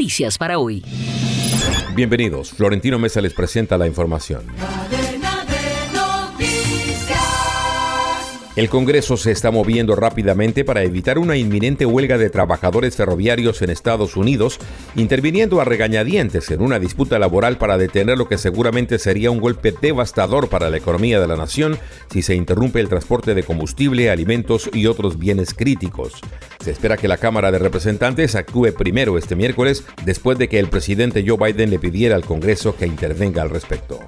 Noticias para hoy. Bienvenidos. Florentino Mesa les presenta la información. El Congreso se está moviendo rápidamente para evitar una inminente huelga de trabajadores ferroviarios en Estados Unidos, interviniendo a regañadientes en una disputa laboral para detener lo que seguramente sería un golpe devastador para la economía de la nación si se interrumpe el transporte de combustible, alimentos y otros bienes críticos. Se espera que la Cámara de Representantes actúe primero este miércoles, después de que el presidente Joe Biden le pidiera al Congreso que intervenga al respecto.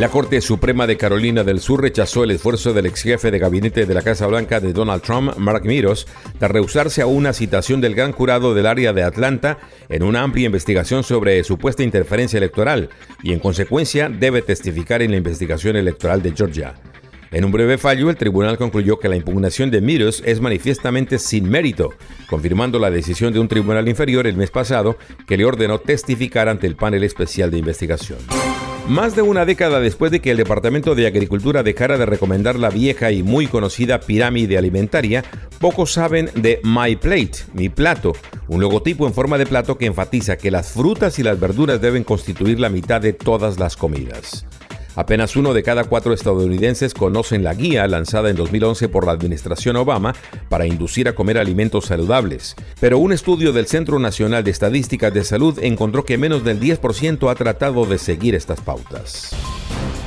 La Corte Suprema de Carolina del Sur rechazó el esfuerzo del ex jefe de gabinete de la Casa Blanca de Donald Trump, Mark Meadows, de rehusarse a una citación del gran jurado del área de Atlanta en una amplia investigación sobre supuesta interferencia electoral y en consecuencia debe testificar en la investigación electoral de Georgia. En un breve fallo, el tribunal concluyó que la impugnación de Meadows es manifiestamente sin mérito, confirmando la decisión de un tribunal inferior el mes pasado que le ordenó testificar ante el panel especial de investigación. Más de una década después de que el Departamento de Agricultura dejara de recomendar la vieja y muy conocida pirámide alimentaria, pocos saben de My Plate, mi plato, un logotipo en forma de plato que enfatiza que las frutas y las verduras deben constituir la mitad de todas las comidas. Apenas uno de cada cuatro estadounidenses conocen la guía lanzada en 2011 por la administración Obama para inducir a comer alimentos saludables. Pero un estudio del Centro Nacional de Estadísticas de Salud encontró que menos del 10% ha tratado de seguir estas pautas.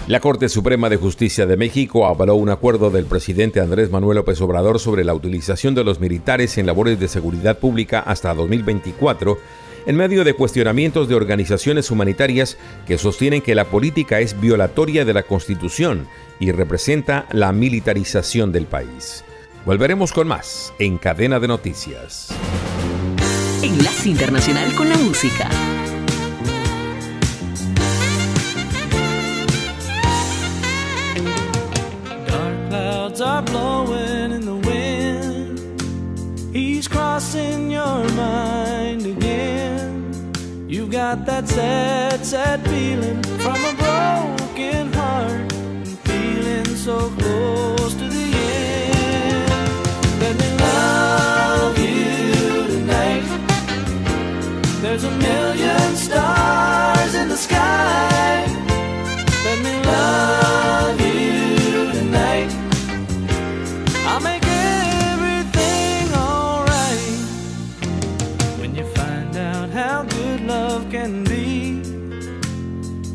La Corte Suprema de Justicia de México avaló un acuerdo del presidente Andrés Manuel López Obrador sobre la utilización de los militares en labores de seguridad pública hasta 2024 en medio de cuestionamientos de organizaciones humanitarias que sostienen que la política es violatoria de la Constitución y representa la militarización del país. Volveremos con más en Cadena de Noticias. Enlace Internacional con la Música. Dark clouds are blowing in the wind. He's crossing your mind You got that sad, sad feeling from a broken heart and feeling so close to the end. Let me love you tonight. There's a million stars in the sky.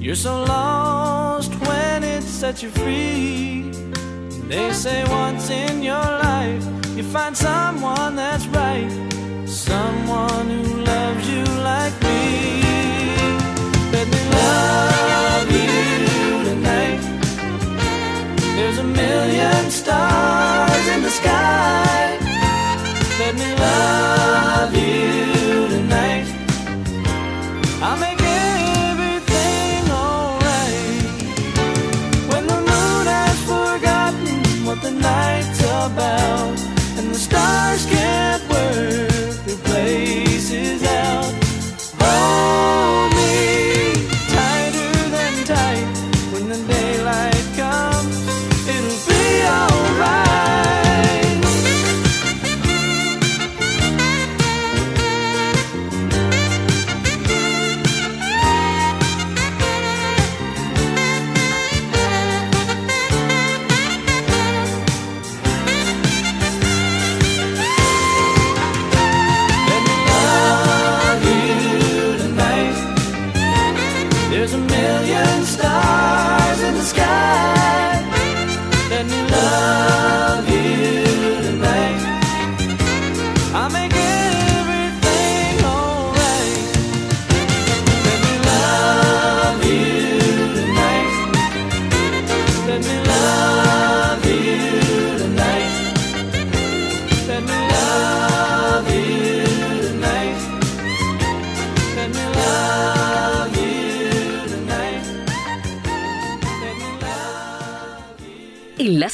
You're so lost when it sets you free. They say once in your life you find someone that's right, someone who loves you like me. Let me love you tonight. There's a million stars in the sky. Let me love you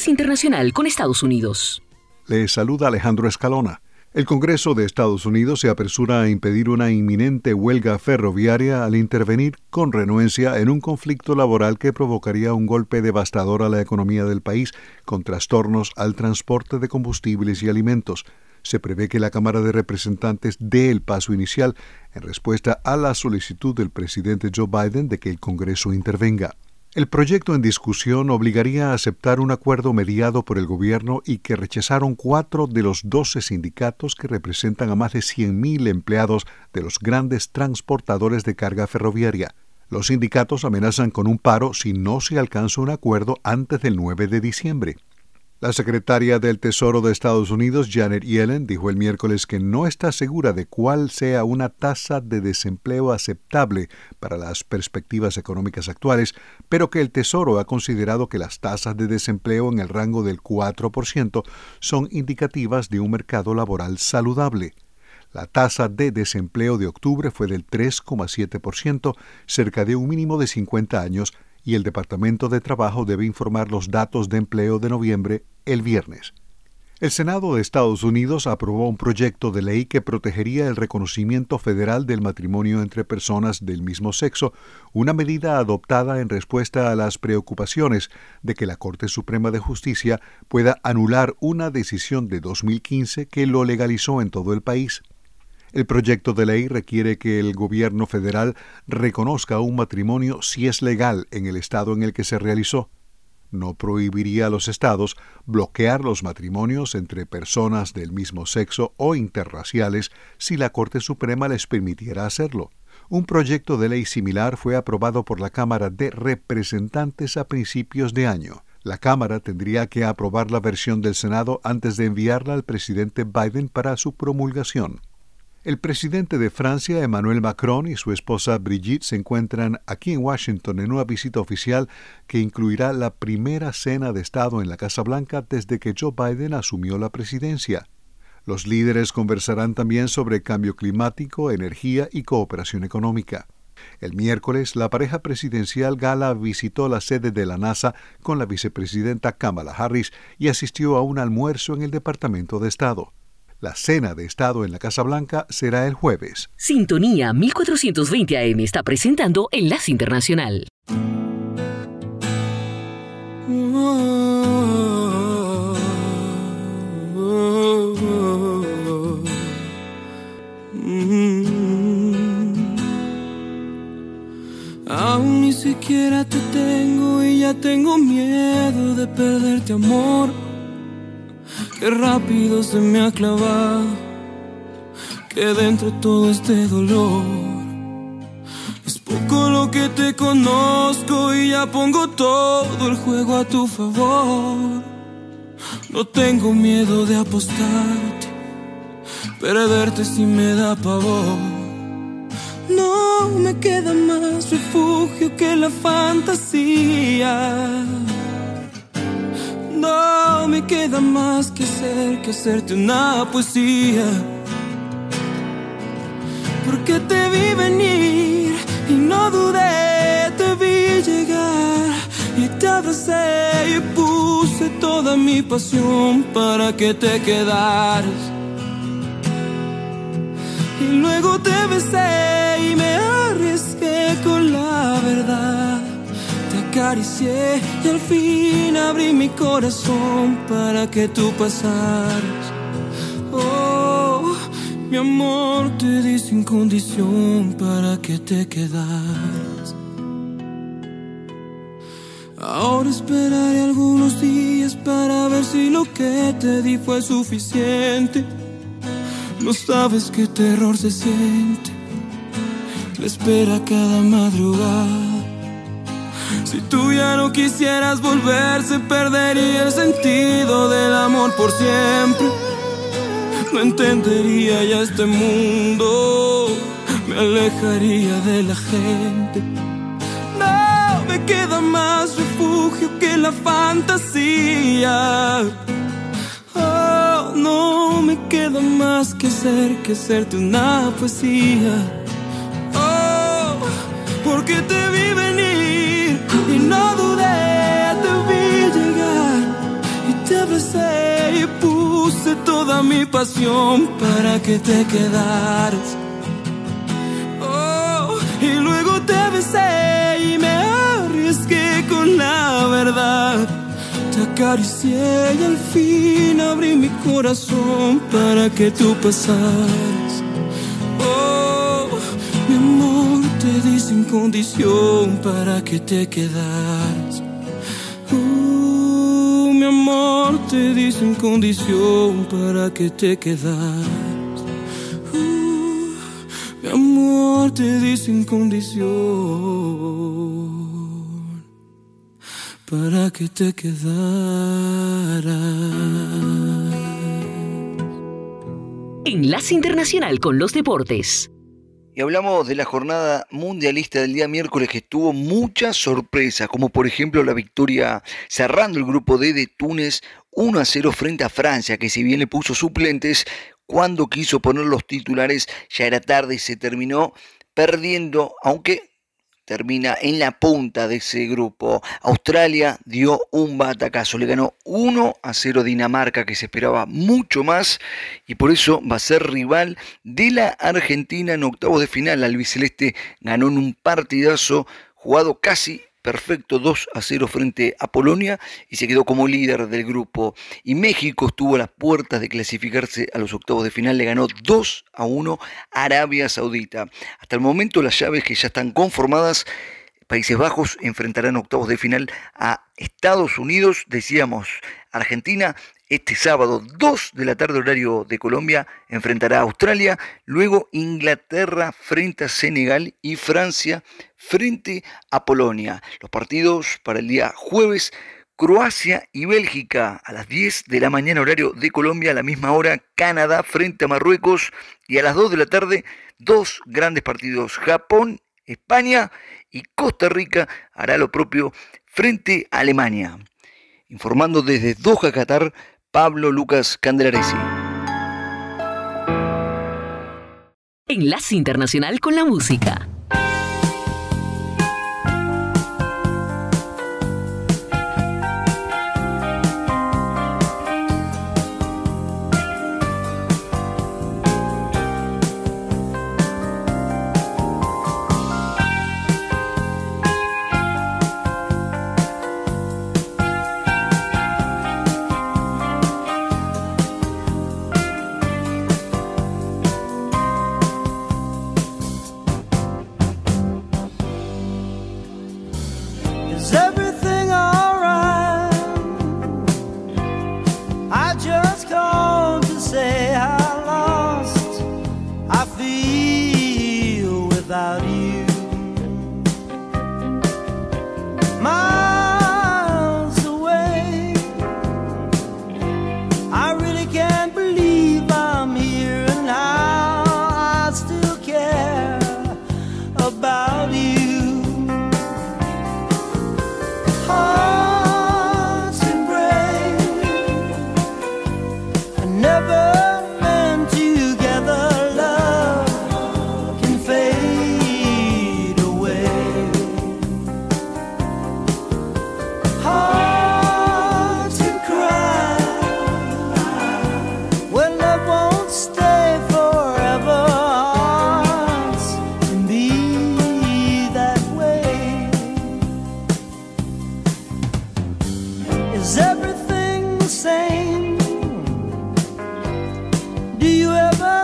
Internacional con Estados Unidos. Le saluda Alejandro Escalona. El Congreso de Estados Unidos se apresura a impedir una inminente huelga ferroviaria al intervenir con renuencia en un conflicto laboral que provocaría un golpe devastador a la economía del país, con trastornos al transporte de combustibles y alimentos. Se prevé que la Cámara de Representantes dé el paso inicial en respuesta a la solicitud del presidente Joe Biden de que el Congreso intervenga. El proyecto en discusión obligaría a aceptar un acuerdo mediado por el gobierno y que rechazaron cuatro de los doce sindicatos que representan a más de 100.000 empleados de los grandes transportadores de carga ferroviaria. Los sindicatos amenazan con un paro si no se alcanza un acuerdo antes del 9 de diciembre. La secretaria del Tesoro de Estados Unidos, Janet Yellen, dijo el miércoles que no está segura de cuál sea una tasa de desempleo aceptable para las perspectivas económicas actuales, pero que el Tesoro ha considerado que las tasas de desempleo en el rango del 4% son indicativas de un mercado laboral saludable. La tasa de desempleo de octubre fue del 3,7%, cerca de un mínimo de 50 años, y el Departamento de Trabajo debe informar los datos de empleo de noviembre el viernes. El Senado de Estados Unidos aprobó un proyecto de ley que protegería el reconocimiento federal del matrimonio entre personas del mismo sexo, una medida adoptada en respuesta a las preocupaciones de que la Corte Suprema de Justicia pueda anular una decisión de 2015 que lo legalizó en todo el país. El proyecto de ley requiere que el gobierno federal reconozca un matrimonio si es legal en el estado en el que se realizó. No prohibiría a los estados bloquear los matrimonios entre personas del mismo sexo o interraciales si la Corte Suprema les permitiera hacerlo. Un proyecto de ley similar fue aprobado por la Cámara de Representantes a principios de año. La Cámara tendría que aprobar la versión del Senado antes de enviarla al presidente Biden para su promulgación. El presidente de Francia, Emmanuel Macron, y su esposa Brigitte se encuentran aquí en Washington en una visita oficial que incluirá la primera cena de Estado en la Casa Blanca desde que Joe Biden asumió la presidencia. Los líderes conversarán también sobre cambio climático, energía y cooperación económica. El miércoles, la pareja presidencial gala visitó la sede de la NASA con la vicepresidenta Kamala Harris y asistió a un almuerzo en el Departamento de Estado. La cena de Estado en la Casa Blanca será el jueves. Sintonía 1420 AM está presentando Enlace Internacional. Aún ni siquiera te tengo y ya tengo miedo de perderte amor Qué rápido se me ha clavado que dentro todo este dolor. Es poco lo que te conozco y ya pongo todo el juego a tu favor. No tengo miedo de apostarte, perderte si me da pavor. No me queda más refugio que la fantasía queda más que hacer que hacerte una poesía. Porque te vi venir y no dudé, te vi llegar y te abracé y puse toda mi pasión para que te quedaras. Y luego te besé y me arriesgué con la verdad acaricié y al fin abrí mi corazón para que tú pasaras. Oh, mi amor te di sin condición para que te quedaras. Ahora esperaré algunos días para ver si lo que te di fue suficiente. No sabes qué terror se siente. La espera cada madrugada si tú ya no quisieras volver, se perdería el sentido del amor por siempre. No entendería ya este mundo, me alejaría de la gente. No me queda más refugio que la fantasía. Oh, no me queda más que ser que serte una poesía. Oh, porque te vi y y puse toda mi pasión para que te quedaras. Oh, y luego te besé y me arriesgué con la verdad. Te acaricié y al fin abrí mi corazón para que tú pasaras. Oh, mi amor, te di sin condición para que te quedaras. Amor, te di sin condición para que te quedaras. Uh, mi amor, te di sin condición para que te quedaras. Enlace Internacional con los Deportes. Y hablamos de la jornada mundialista del día miércoles que tuvo muchas sorpresas, como por ejemplo la victoria cerrando el grupo D de Túnez 1 a 0 frente a Francia, que si bien le puso suplentes, cuando quiso poner los titulares ya era tarde y se terminó perdiendo, aunque termina en la punta de ese grupo. Australia dio un batacazo, le ganó 1 a 0 Dinamarca, que se esperaba mucho más, y por eso va a ser rival de la Argentina en octavos de final. La albiceleste ganó en un partidazo jugado casi perfecto 2 a 0 frente a Polonia y se quedó como líder del grupo. Y México estuvo a las puertas de clasificarse a los octavos de final, le ganó 2 a 1 a Arabia Saudita. Hasta el momento las llaves que ya están conformadas, Países Bajos enfrentarán octavos de final a Estados Unidos, decíamos Argentina, este sábado 2 de la tarde horario de Colombia enfrentará a Australia, luego Inglaterra frente a Senegal y Francia frente a Polonia. Los partidos para el día jueves, Croacia y Bélgica a las 10 de la mañana horario de Colombia, a la misma hora Canadá frente a Marruecos y a las 2 de la tarde dos grandes partidos, Japón, España y Costa Rica hará lo propio frente a Alemania. Informando desde Doha, Qatar, Pablo Lucas Candelaresi. Enlace Internacional con la Música.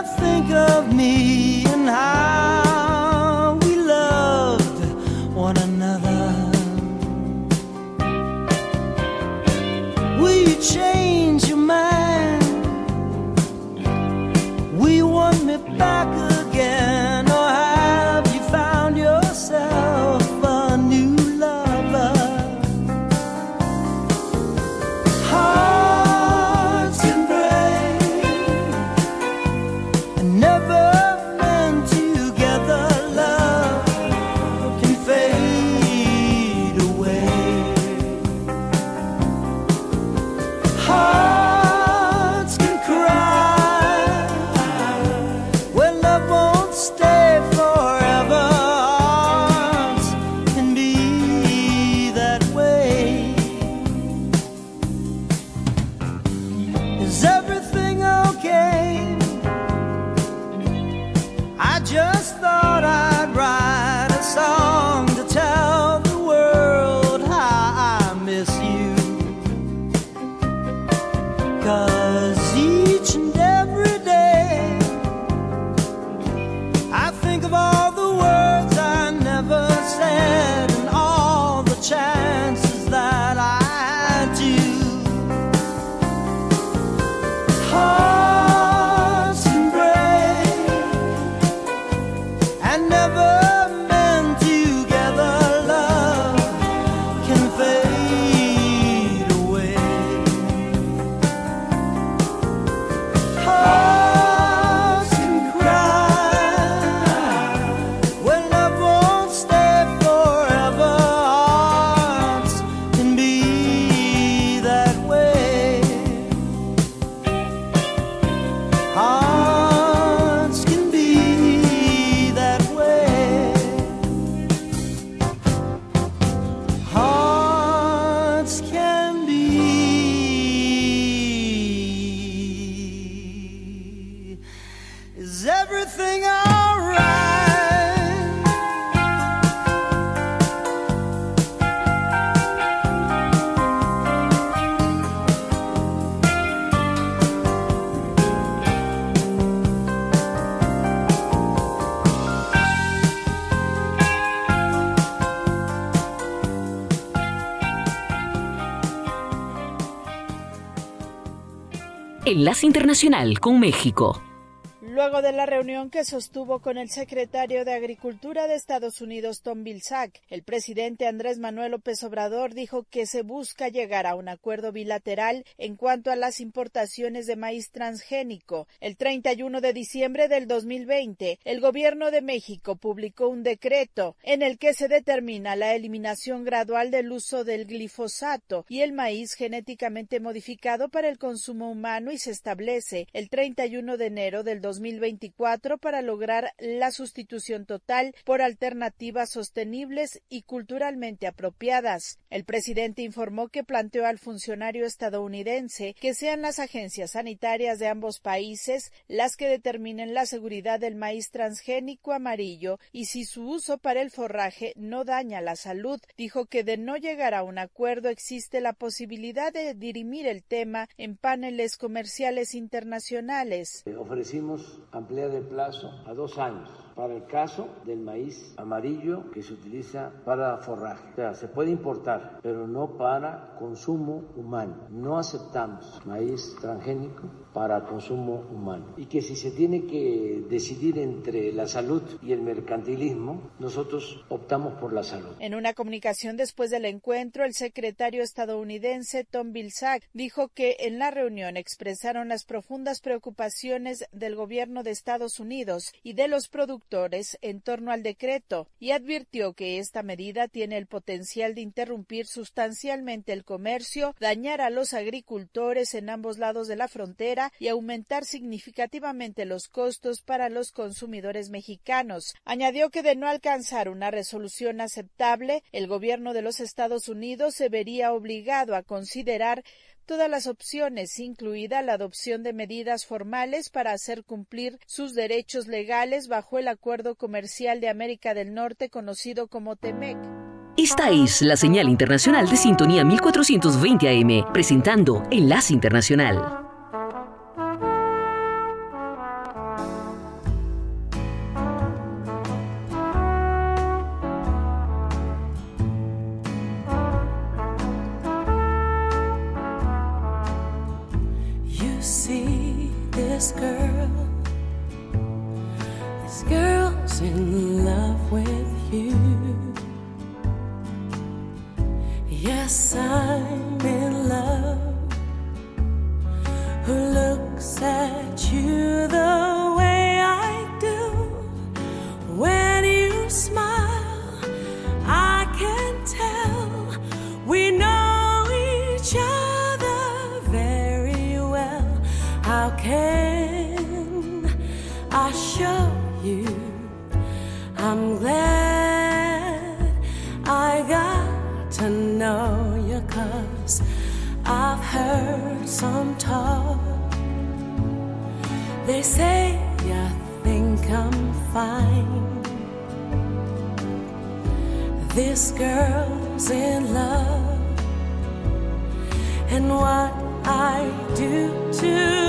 think of me and how Enlace Internacional con México. Luego de la reunión que sostuvo con el secretario de Agricultura de Estados Unidos, Tom Vilsack, el presidente Andrés Manuel López Obrador dijo que se busca llegar a un acuerdo bilateral en cuanto a las importaciones de maíz transgénico. El 31 de diciembre del 2020, el gobierno de México publicó un decreto en el que se determina la eliminación gradual del uso del glifosato y el maíz genéticamente modificado para el consumo humano y se establece el 31 de enero del 2020 2024 para lograr la sustitución total por alternativas sostenibles y culturalmente apropiadas. El presidente informó que planteó al funcionario estadounidense que sean las agencias sanitarias de ambos países las que determinen la seguridad del maíz transgénico amarillo y si su uso para el forraje no daña la salud. Dijo que de no llegar a un acuerdo existe la posibilidad de dirimir el tema en paneles comerciales internacionales. Ofrecimos ampliar el plazo a dos años para el caso del maíz amarillo que se utiliza para forraje. O sea, se puede importar, pero no para consumo humano. No aceptamos maíz transgénico para consumo humano. Y que si se tiene que decidir entre la salud y el mercantilismo, nosotros optamos por la salud. En una comunicación después del encuentro, el secretario estadounidense Tom Vilsack dijo que en la reunión expresaron las profundas preocupaciones del gobierno de Estados Unidos y de los productores en torno al decreto y advirtió que esta medida tiene el potencial de interrumpir sustancialmente el comercio, dañar a los agricultores en ambos lados de la frontera y aumentar significativamente los costos para los consumidores mexicanos. Añadió que de no alcanzar una resolución aceptable, el gobierno de los Estados Unidos se vería obligado a considerar todas las opciones, incluida la adopción de medidas formales para hacer cumplir sus derechos legales bajo el Acuerdo Comercial de América del Norte conocido como TEMEC. Esta es la señal internacional de sintonía 1420 AM, presentando Enlace Internacional. this girl. This girl's in love with you. Yes, I'm in love. Who looks at you the way I do when you smile? some talk. They say I think I'm fine. This girl's in love, and what I do too.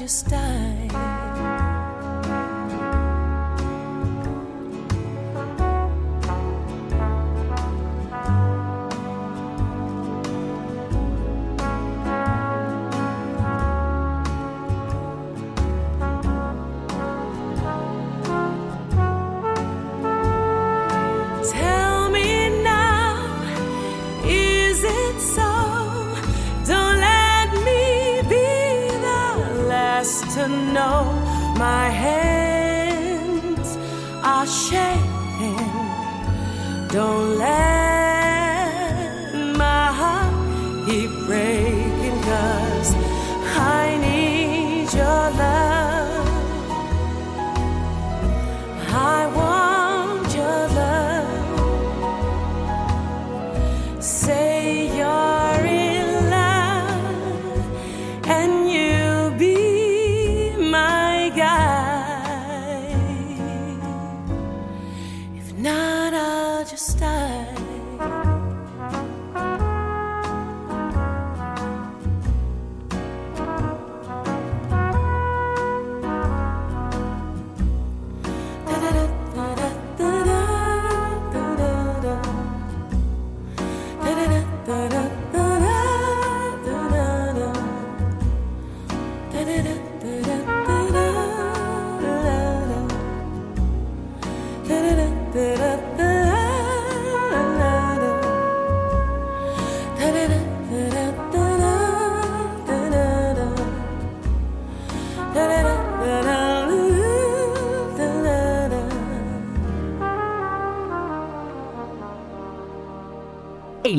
just time. to know my hands are shaking. Don't let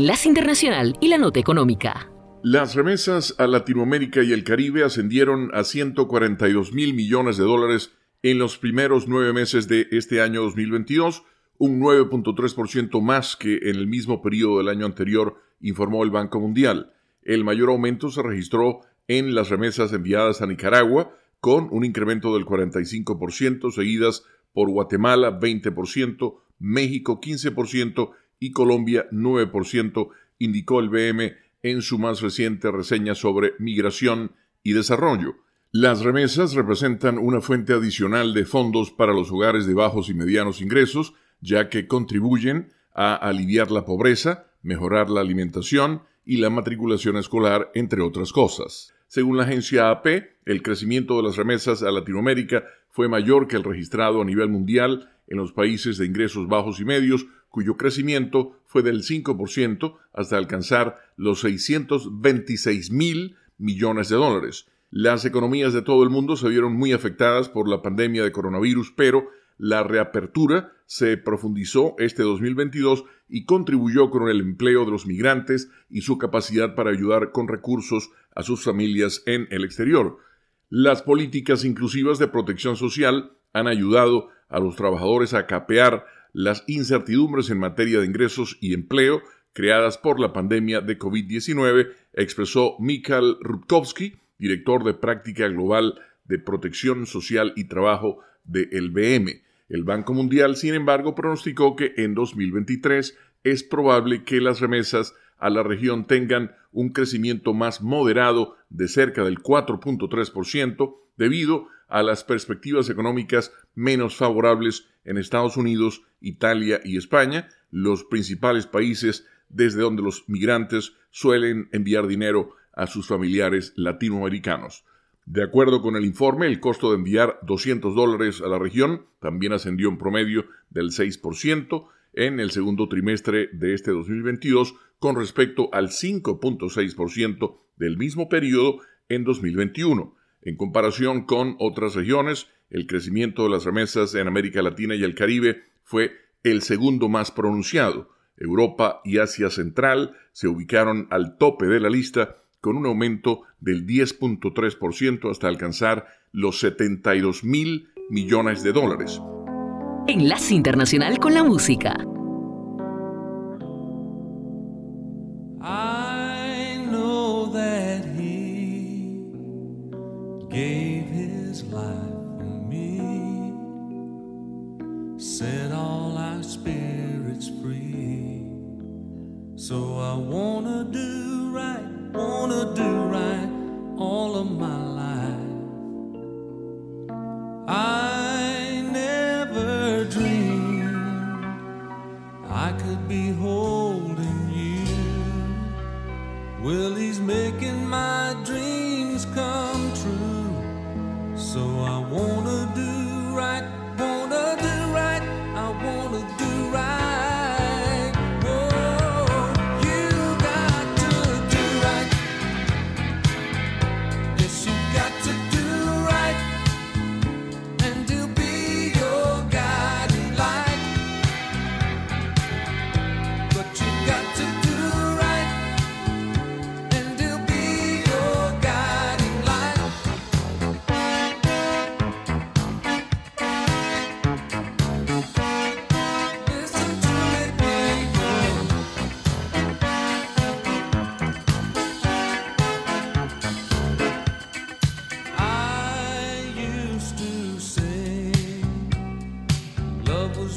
Enlace Internacional y la Nota Económica. Las remesas a Latinoamérica y el Caribe ascendieron a 142 mil millones de dólares en los primeros nueve meses de este año 2022, un 9.3% más que en el mismo periodo del año anterior, informó el Banco Mundial. El mayor aumento se registró en las remesas enviadas a Nicaragua, con un incremento del 45%, seguidas por Guatemala 20%, México 15% y Colombia 9%, indicó el BM en su más reciente reseña sobre migración y desarrollo. Las remesas representan una fuente adicional de fondos para los hogares de bajos y medianos ingresos, ya que contribuyen a aliviar la pobreza, mejorar la alimentación y la matriculación escolar, entre otras cosas. Según la agencia AP, el crecimiento de las remesas a Latinoamérica fue mayor que el registrado a nivel mundial en los países de ingresos bajos y medios, cuyo crecimiento fue del 5% hasta alcanzar los 626 mil millones de dólares. Las economías de todo el mundo se vieron muy afectadas por la pandemia de coronavirus, pero la reapertura se profundizó este 2022 y contribuyó con el empleo de los migrantes y su capacidad para ayudar con recursos a sus familias en el exterior. Las políticas inclusivas de protección social han ayudado a los trabajadores a capear las incertidumbres en materia de ingresos y empleo creadas por la pandemia de COVID-19, expresó Mikhail Rutkowski, director de práctica global de protección social y trabajo de el BM. El Banco Mundial, sin embargo, pronosticó que en 2023 es probable que las remesas a la región tengan un crecimiento más moderado de cerca del 4.3% debido a las perspectivas económicas menos favorables en Estados Unidos, Italia y España, los principales países desde donde los migrantes suelen enviar dinero a sus familiares latinoamericanos. De acuerdo con el informe, el costo de enviar 200 dólares a la región también ascendió en promedio del 6% en el segundo trimestre de este 2022 con respecto al 5.6% del mismo periodo en 2021. En comparación con otras regiones, el crecimiento de las remesas en América Latina y el Caribe fue el segundo más pronunciado. Europa y Asia Central se ubicaron al tope de la lista con un aumento del 10.3% hasta alcanzar los 72 mil millones de dólares. Enlace Internacional con la Música.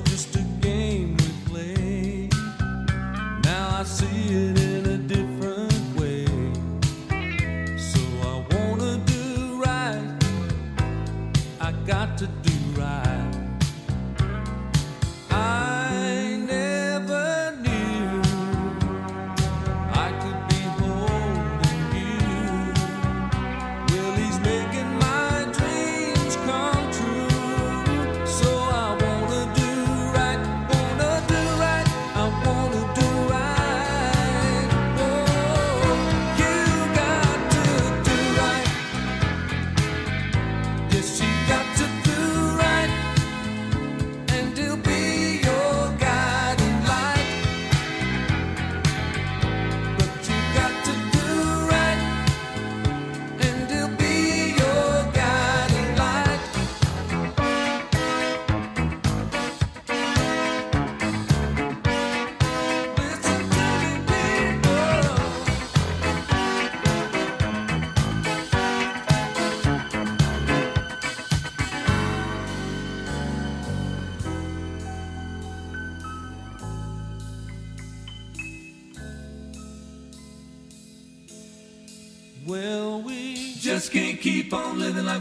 just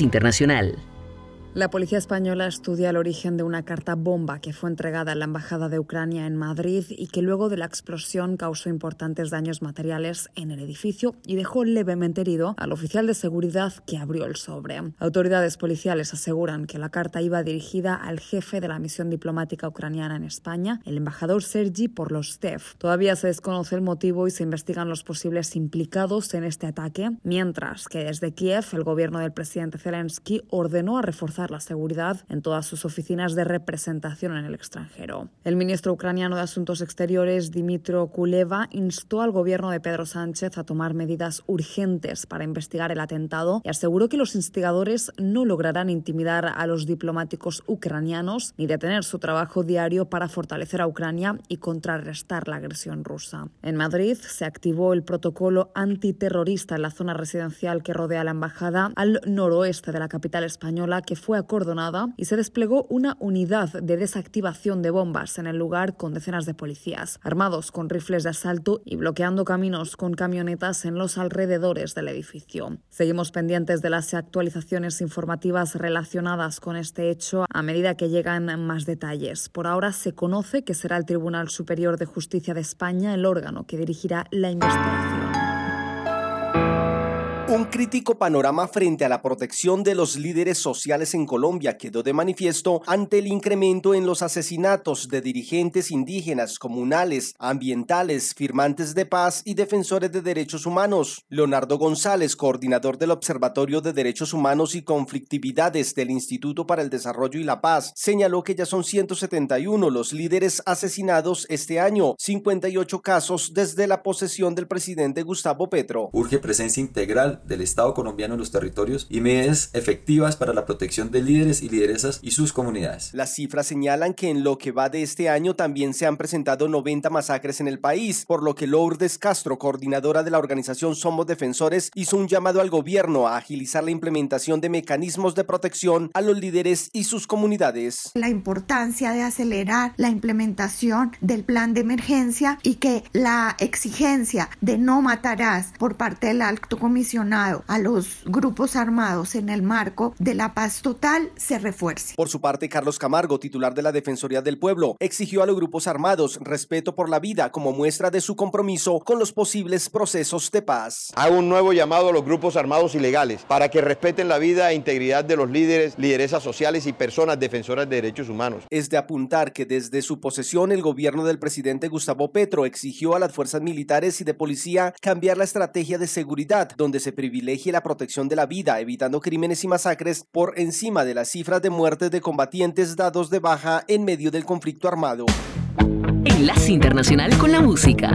Internacional. La policía española estudia el origen de una carta bomba que fue entregada en la Embajada de Ucrania en Madrid y que luego de la explosión causó importantes daños materiales en el edificio y dejó levemente herido al oficial de seguridad que abrió el sobre. Autoridades policiales aseguran que la carta iba dirigida al jefe de la misión diplomática ucraniana en España, el embajador Sergi Porlostev. Todavía se desconoce el motivo y se investigan los posibles implicados en este ataque, mientras que desde Kiev el gobierno del presidente Zelensky ordenó a reforzar la seguridad en todas sus oficinas de representación en el extranjero. El ministro ucraniano de Asuntos Exteriores, Dimitro Kuleva, instó al gobierno de Pedro Sánchez a tomar medidas urgentes para investigar el atentado y aseguró que los instigadores no lograrán intimidar a los diplomáticos ucranianos ni detener su trabajo diario para fortalecer a Ucrania y contrarrestar la agresión rusa. En Madrid se activó el protocolo antiterrorista en la zona residencial que rodea la embajada al noroeste de la capital española que fue acordonada y se desplegó una unidad de desactivación de bombas en el lugar con decenas de policías, armados con rifles de asalto y bloqueando caminos con camionetas en los alrededores del edificio. Seguimos pendientes de las actualizaciones informativas relacionadas con este hecho a medida que llegan más detalles. Por ahora se conoce que será el Tribunal Superior de Justicia de España el órgano que dirigirá la investigación. Crítico panorama frente a la protección de los líderes sociales en Colombia quedó de manifiesto ante el incremento en los asesinatos de dirigentes indígenas, comunales, ambientales, firmantes de paz y defensores de derechos humanos. Leonardo González, coordinador del Observatorio de Derechos Humanos y Conflictividades del Instituto para el Desarrollo y la Paz, señaló que ya son 171 los líderes asesinados este año, 58 casos desde la posesión del presidente Gustavo Petro. Urge presencia integral del Estado colombiano en los territorios y medidas efectivas para la protección de líderes y lideresas y sus comunidades. Las cifras señalan que en lo que va de este año también se han presentado 90 masacres en el país, por lo que Lourdes Castro, coordinadora de la organización Somos Defensores, hizo un llamado al gobierno a agilizar la implementación de mecanismos de protección a los líderes y sus comunidades. La importancia de acelerar la implementación del plan de emergencia y que la exigencia de no matarás por parte del alto comisionado llamado a los grupos armados en el marco de la paz total se refuerce. Por su parte, Carlos Camargo, titular de la Defensoría del Pueblo, exigió a los grupos armados respeto por la vida como muestra de su compromiso con los posibles procesos de paz. Hago un nuevo llamado a los grupos armados ilegales para que respeten la vida e integridad de los líderes, lideresas sociales y personas defensoras de derechos humanos. Es de apuntar que desde su posesión el gobierno del presidente Gustavo Petro exigió a las fuerzas militares y de policía cambiar la estrategia de seguridad, donde se la protección de la vida, evitando crímenes y masacres por encima de las cifras de muertes de combatientes dados de baja en medio del conflicto armado. Enlace Internacional con la Música.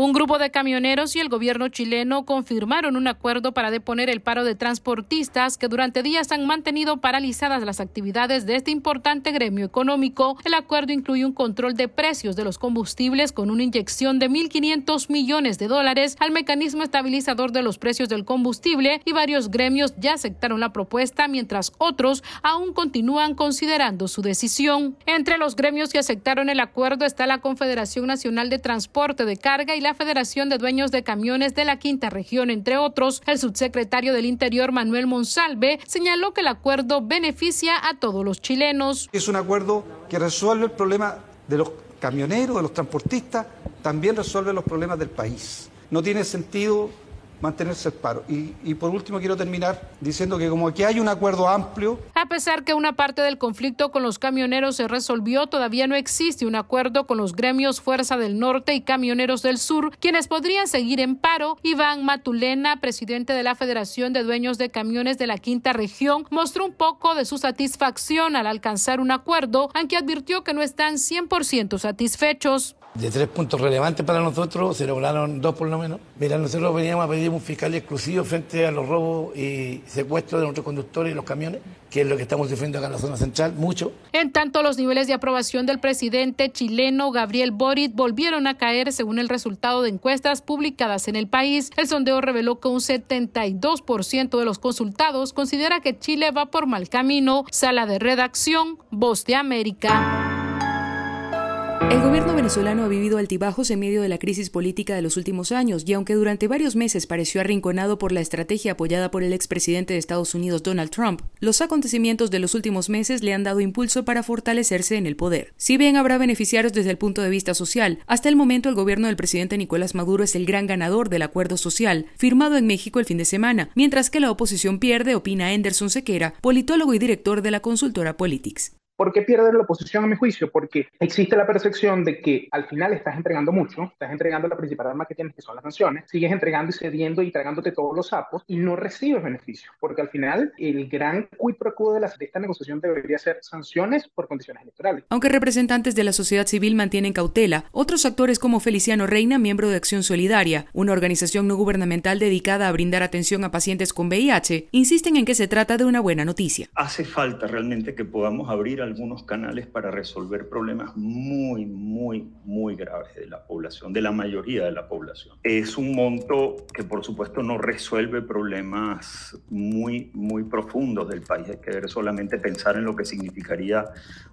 Un grupo de camioneros y el gobierno chileno confirmaron un acuerdo para deponer el paro de transportistas que durante días han mantenido paralizadas las actividades de este importante gremio económico. El acuerdo incluye un control de precios de los combustibles con una inyección de 1.500 millones de dólares al mecanismo estabilizador de los precios del combustible y varios gremios ya aceptaron la propuesta mientras otros aún continúan considerando su decisión. Entre los gremios que aceptaron el acuerdo está la Confederación Nacional de Transporte de Carga y la la Federación de Dueños de Camiones de la Quinta Región, entre otros. El subsecretario del Interior, Manuel Monsalve, señaló que el acuerdo beneficia a todos los chilenos. Es un acuerdo que resuelve el problema de los camioneros, de los transportistas, también resuelve los problemas del país. No tiene sentido mantenerse el paro. Y, por último quiero terminar diciendo que como aquí hay un acuerdo amplio. A pesar que una parte del conflicto con los camioneros se resolvió, todavía no existe un acuerdo con los gremios Fuerza del Norte y Camioneros del Sur, quienes podrían seguir en paro. Iván Matulena, presidente de la Federación de Dueños de Camiones de la Quinta Región, mostró un poco de su satisfacción al alcanzar un acuerdo, aunque advirtió que no están 100% satisfechos de tres puntos relevantes para nosotros, se lograron dos por lo menos. Mira, nosotros veníamos a pedir un fiscal exclusivo frente a los robos y secuestros de nuestros conductores y los camiones, que es lo que estamos sufriendo acá en la zona central, mucho. En tanto, los niveles de aprobación del presidente chileno Gabriel Boric volvieron a caer según el resultado de encuestas publicadas en el país. El sondeo reveló que un 72% de los consultados considera que Chile va por mal camino. Sala de redacción, Voz de América. El gobierno venezolano ha vivido altibajos en medio de la crisis política de los últimos años y aunque durante varios meses pareció arrinconado por la estrategia apoyada por el expresidente de Estados Unidos Donald Trump, los acontecimientos de los últimos meses le han dado impulso para fortalecerse en el poder. Si bien habrá beneficiarios desde el punto de vista social, hasta el momento el gobierno del presidente Nicolás Maduro es el gran ganador del acuerdo social firmado en México el fin de semana, mientras que la oposición pierde, opina Anderson Sequera, politólogo y director de la consultora Politics. ¿Por qué pierde la oposición a mi juicio? Porque existe la percepción de que al final estás entregando mucho, estás entregando la principal arma que tienes, que son las sanciones, sigues entregando y cediendo y tragándote todos los sapos y no recibes beneficios, porque al final el gran quid pro quo de, de esta negociación debería ser sanciones por condiciones electorales. Aunque representantes de la sociedad civil mantienen cautela, otros actores como Feliciano Reina, miembro de Acción Solidaria, una organización no gubernamental dedicada a brindar atención a pacientes con VIH, insisten en que se trata de una buena noticia. Hace falta realmente que podamos abrir algunos canales para resolver problemas muy, muy, muy graves de la población, de la mayoría de la población. Es un monto que por supuesto no resuelve problemas muy, muy profundos del país. Hay que solamente pensar en lo que significaría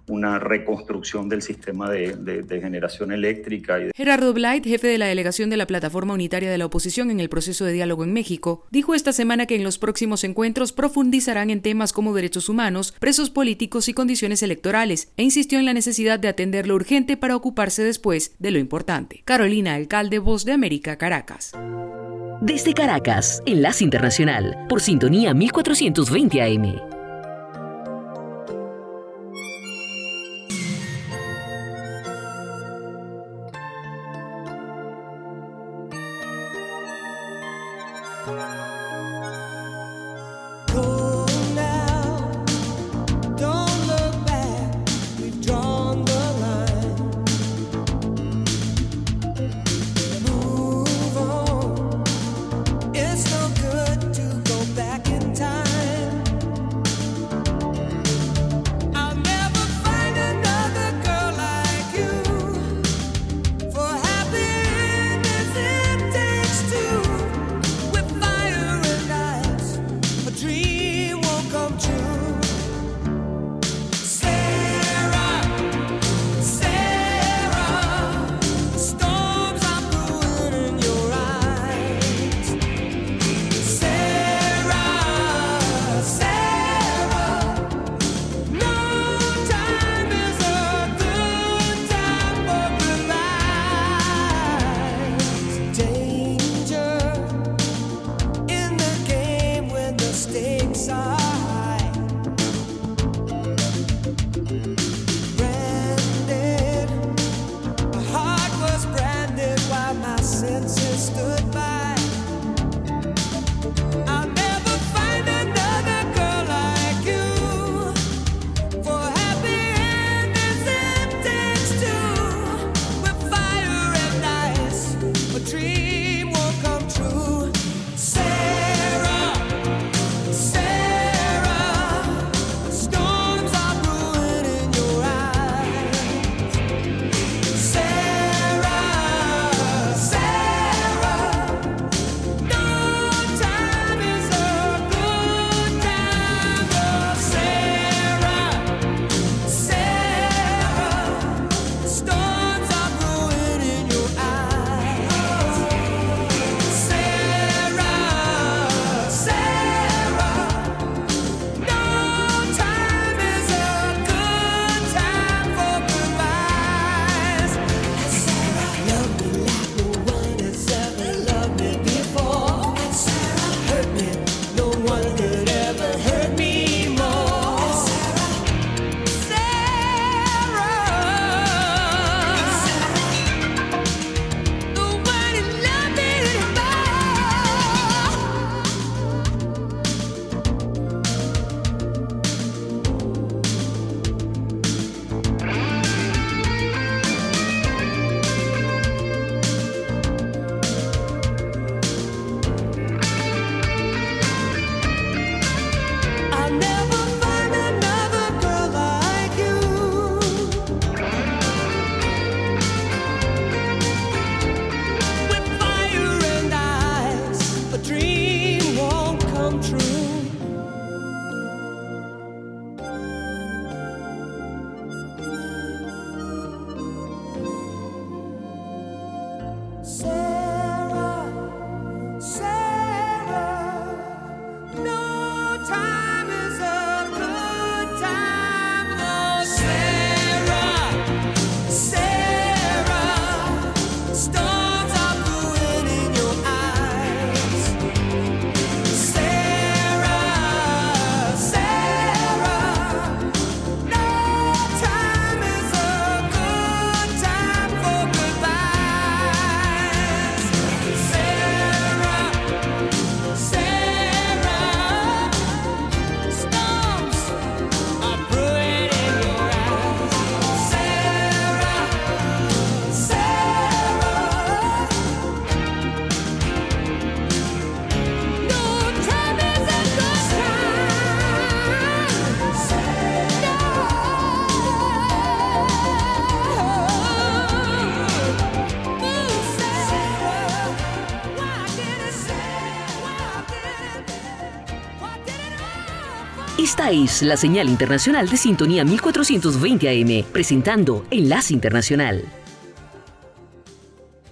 una reconstrucción del sistema de, de, generación eléctrica. Gerardo Blight, jefe de la delegación de la Plataforma Unitaria de la Oposición en el proceso de diálogo en México, dijo esta semana que en los próximos encuentros profundizarán en temas como derechos humanos, presos políticos y condiciones electorales, e insistió en la necesidad de atender lo urgente para ocuparse después de lo importante. Carolina Alcalde, Voz de América, Caracas. Desde Caracas, Enlace Internacional, por sintonía 1420 AM. La señal internacional de sintonía 1420 AM, presentando Enlace Internacional.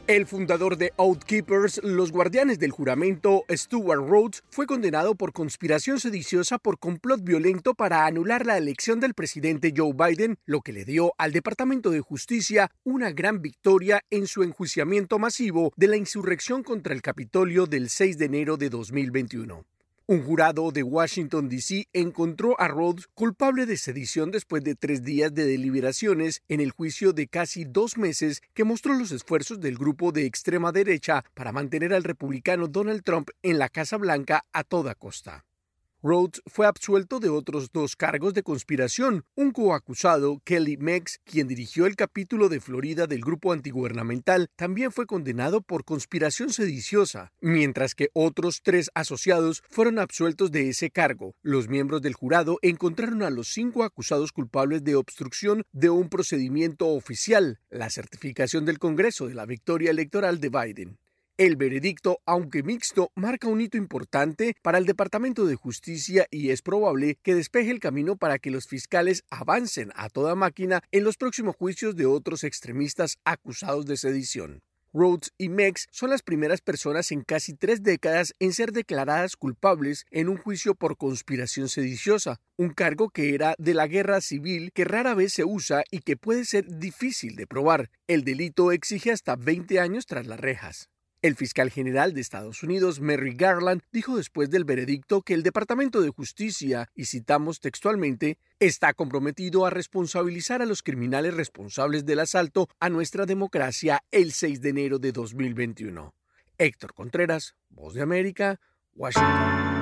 El fundador de Outkeepers, los guardianes del juramento, Stuart Rhodes, fue condenado por conspiración sediciosa por complot violento para anular la elección del presidente Joe Biden, lo que le dio al Departamento de Justicia una gran victoria en su enjuiciamiento masivo de la insurrección contra el Capitolio del 6 de enero de 2021. Un jurado de Washington, D.C. encontró a Rhodes culpable de sedición después de tres días de deliberaciones en el juicio de casi dos meses que mostró los esfuerzos del grupo de extrema derecha para mantener al republicano Donald Trump en la Casa Blanca a toda costa. Rhodes fue absuelto de otros dos cargos de conspiración. Un coacusado, Kelly Meggs, quien dirigió el capítulo de Florida del grupo antigubernamental, también fue condenado por conspiración sediciosa, mientras que otros tres asociados fueron absueltos de ese cargo. Los miembros del jurado encontraron a los cinco acusados culpables de obstrucción de un procedimiento oficial, la certificación del Congreso de la victoria electoral de Biden. El veredicto, aunque mixto, marca un hito importante para el Departamento de Justicia y es probable que despeje el camino para que los fiscales avancen a toda máquina en los próximos juicios de otros extremistas acusados de sedición. Rhodes y Mex son las primeras personas en casi tres décadas en ser declaradas culpables en un juicio por conspiración sediciosa, un cargo que era de la guerra civil que rara vez se usa y que puede ser difícil de probar. El delito exige hasta 20 años tras las rejas. El fiscal general de Estados Unidos, Merrick Garland, dijo después del veredicto que el Departamento de Justicia, y citamos textualmente, está comprometido a responsabilizar a los criminales responsables del asalto a nuestra democracia el 6 de enero de 2021. Héctor Contreras, Voz de América, Washington.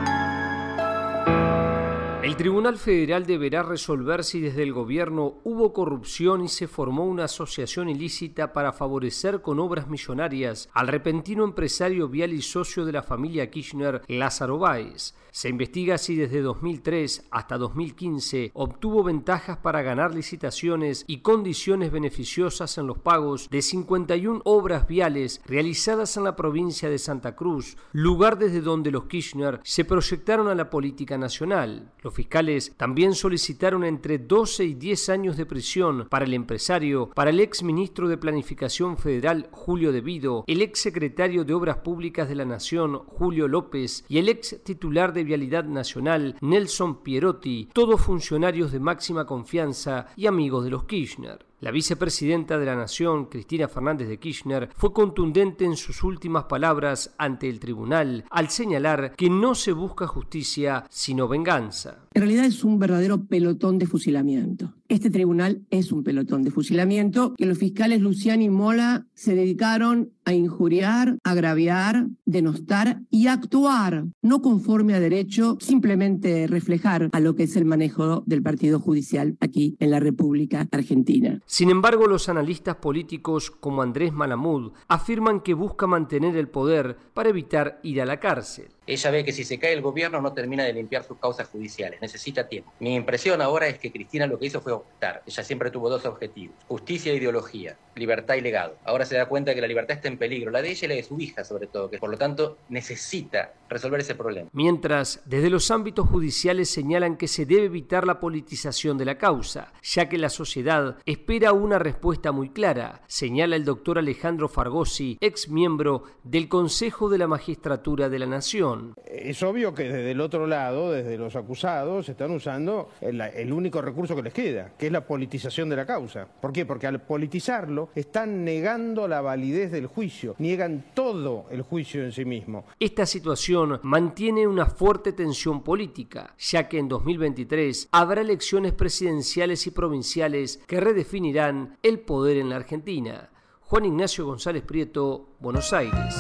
El Tribunal Federal deberá resolver si desde el gobierno hubo corrupción y se formó una asociación ilícita para favorecer con obras millonarias al repentino empresario vial y socio de la familia Kirchner, Lázaro Báez. Se investiga si desde 2003 hasta 2015 obtuvo ventajas para ganar licitaciones y condiciones beneficiosas en los pagos de 51 obras viales realizadas en la provincia de Santa Cruz, lugar desde donde los Kirchner se proyectaron a la política nacional. Los fiscales también solicitaron entre 12 y 10 años de prisión para el empresario, para el ex ministro de Planificación Federal Julio Devido, el ex secretario de Obras Públicas de la Nación Julio López y el ex titular de Vialidad Nacional Nelson Pierotti, todos funcionarios de máxima confianza y amigos de los Kirchner. La vicepresidenta de la Nación, Cristina Fernández de Kirchner, fue contundente en sus últimas palabras ante el tribunal al señalar que no se busca justicia sino venganza. En realidad es un verdadero pelotón de fusilamiento. Este tribunal es un pelotón de fusilamiento que los fiscales Luciani y Mola se dedicaron a injuriar, agraviar, denostar y actuar no conforme a derecho, simplemente reflejar a lo que es el manejo del partido judicial aquí en la República Argentina. Sin embargo, los analistas políticos como Andrés Malamud afirman que busca mantener el poder para evitar ir a la cárcel. Ella ve que si se cae el gobierno no termina de limpiar sus causas judiciales, necesita tiempo. Mi impresión ahora es que Cristina lo que hizo fue optar. Ella siempre tuvo dos objetivos, justicia e ideología, libertad y legado. Ahora se da cuenta que la libertad está en peligro, la de ella y la de su hija sobre todo, que por lo tanto necesita resolver ese problema. Mientras, desde los ámbitos judiciales señalan que se debe evitar la politización de la causa, ya que la sociedad espera una respuesta muy clara, señala el doctor Alejandro Fargosi, ex miembro del Consejo de la Magistratura de la Nación. Es obvio que desde el otro lado, desde los acusados, están usando el, único recurso que les queda, que es la politización de la causa. ¿Por qué? Porque al politizarlo están negando la validez del juicio, niegan todo el juicio en sí mismo. Esta situación mantiene una fuerte tensión política, ya que en 2023 habrá elecciones presidenciales y provinciales que redefinirán el poder en la Argentina. Juan Ignacio González Prieto, Buenos Aires.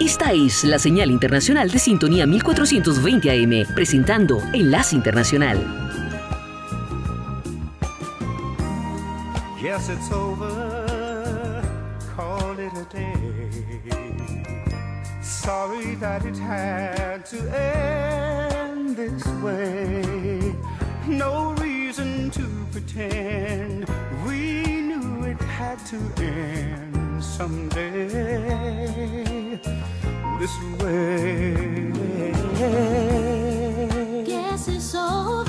Esta es la señal internacional de sintonía 1420 AM, presentando Enlace Internacional. Yes, it's over. Call it a day. Sorry that it had to end this way. No reason to pretend we knew it had to end someday. this way. Guess it's over.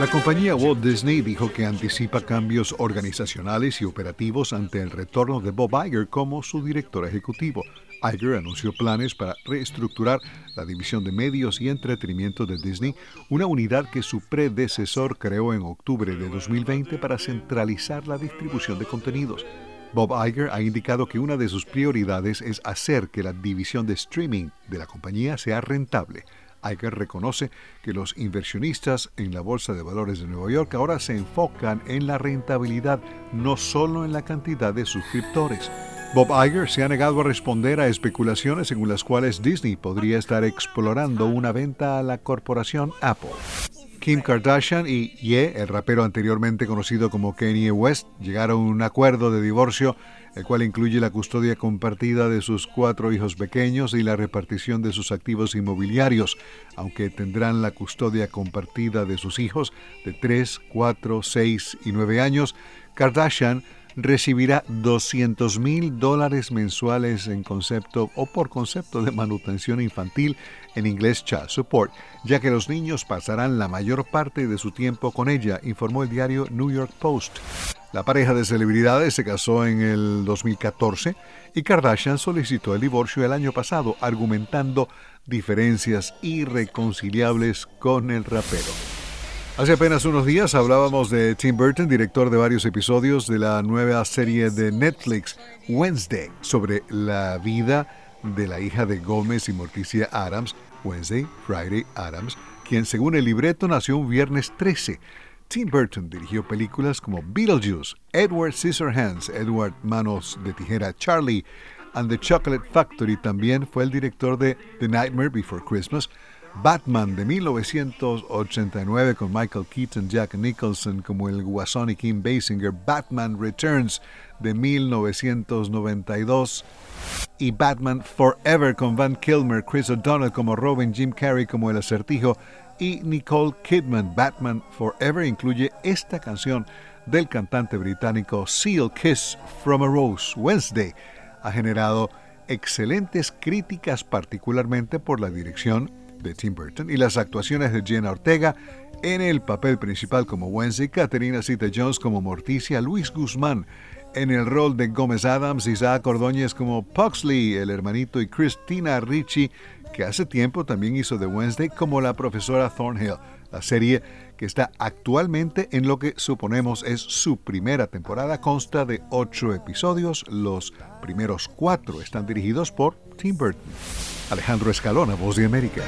La compañía Walt Disney dijo que anticipa cambios organizacionales y operativos ante el retorno de Bob Iger como su director ejecutivo. Iger anunció planes para reestructurar la división de medios y entretenimiento de Disney, una unidad que su predecesor creó en octubre de 2020 para centralizar la distribución de contenidos. Bob Iger ha indicado que una de sus prioridades es hacer que la división de streaming de la compañía sea rentable. Iger reconoce que los inversionistas en la Bolsa de Valores de Nueva York ahora se enfocan en la rentabilidad, no solo en la cantidad de suscriptores. Bob Iger se ha negado a responder a especulaciones según las cuales Disney podría estar explorando una venta a la corporación Apple. Kim Kardashian y Ye, el rapero anteriormente conocido como Kanye West, llegaron a un acuerdo de divorcio, el cual incluye la custodia compartida de sus cuatro hijos pequeños y la repartición de sus activos inmobiliarios, aunque tendrán la custodia compartida de sus hijos de 3, 4, 6 y 9 años. Kardashian recibirá 200 mil dólares mensuales en concepto o por concepto de manutención infantil, en inglés child support, ya que los niños pasarán la mayor parte de su tiempo con ella, informó el diario New York Post. La pareja de celebridades se casó en el 2014 y Kardashian solicitó el divorcio el año pasado, argumentando diferencias irreconciliables con el rapero. Hace apenas unos días hablábamos de Tim Burton, director de varios episodios de la nueva serie de Netflix Wednesday, sobre la vida de la hija de Gómez y Morticia Adams, Wednesday, Friday Adams, quien según el libreto nació un viernes 13. Tim Burton dirigió películas como Beetlejuice, Edward Scissorhands, Edward Manos de Tijera, Charlie and the Chocolate Factory. También fue el director de The Nightmare Before Christmas, Batman de 1989 con Michael Keaton, Jack Nicholson como el Guasón y Kim Basinger, Batman Returns de 1992 y Batman Forever con Van Kilmer, Chris O'Donnell como Robin, Jim Carrey como el acertijo y Nicole Kidman. Batman Forever incluye esta canción del cantante británico Seal Kiss from a Rose Wednesday. Ha generado excelentes críticas particularmente por la dirección de Tim Burton y las actuaciones de Jenna Ortega en el papel principal como Wednesday, Caterina Zeta Jones como Morticia, Luis Guzmán en el rol de Gómez Adams, Isaac Ordóñez como Puxley, el hermanito, y Christina Ricci que hace tiempo también hizo The Wednesday como la profesora Thornhill, la serie que está actualmente en lo que suponemos es su primera temporada, consta de ocho episodios, los primeros cuatro están dirigidos por Tim Burton. Alejandro Escalona, Voz de América.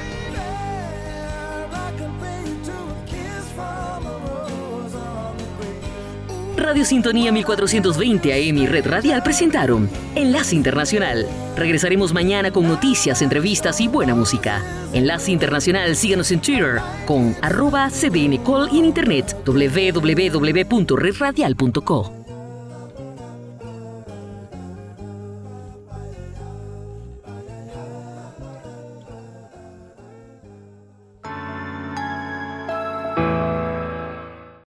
Radio Sintonía 1420 AM y Red Radial presentaron Enlace Internacional. Regresaremos mañana con noticias, entrevistas y buena música. Enlace Internacional, síganos en Twitter con arroba cdncall y en internet www.redradial.co.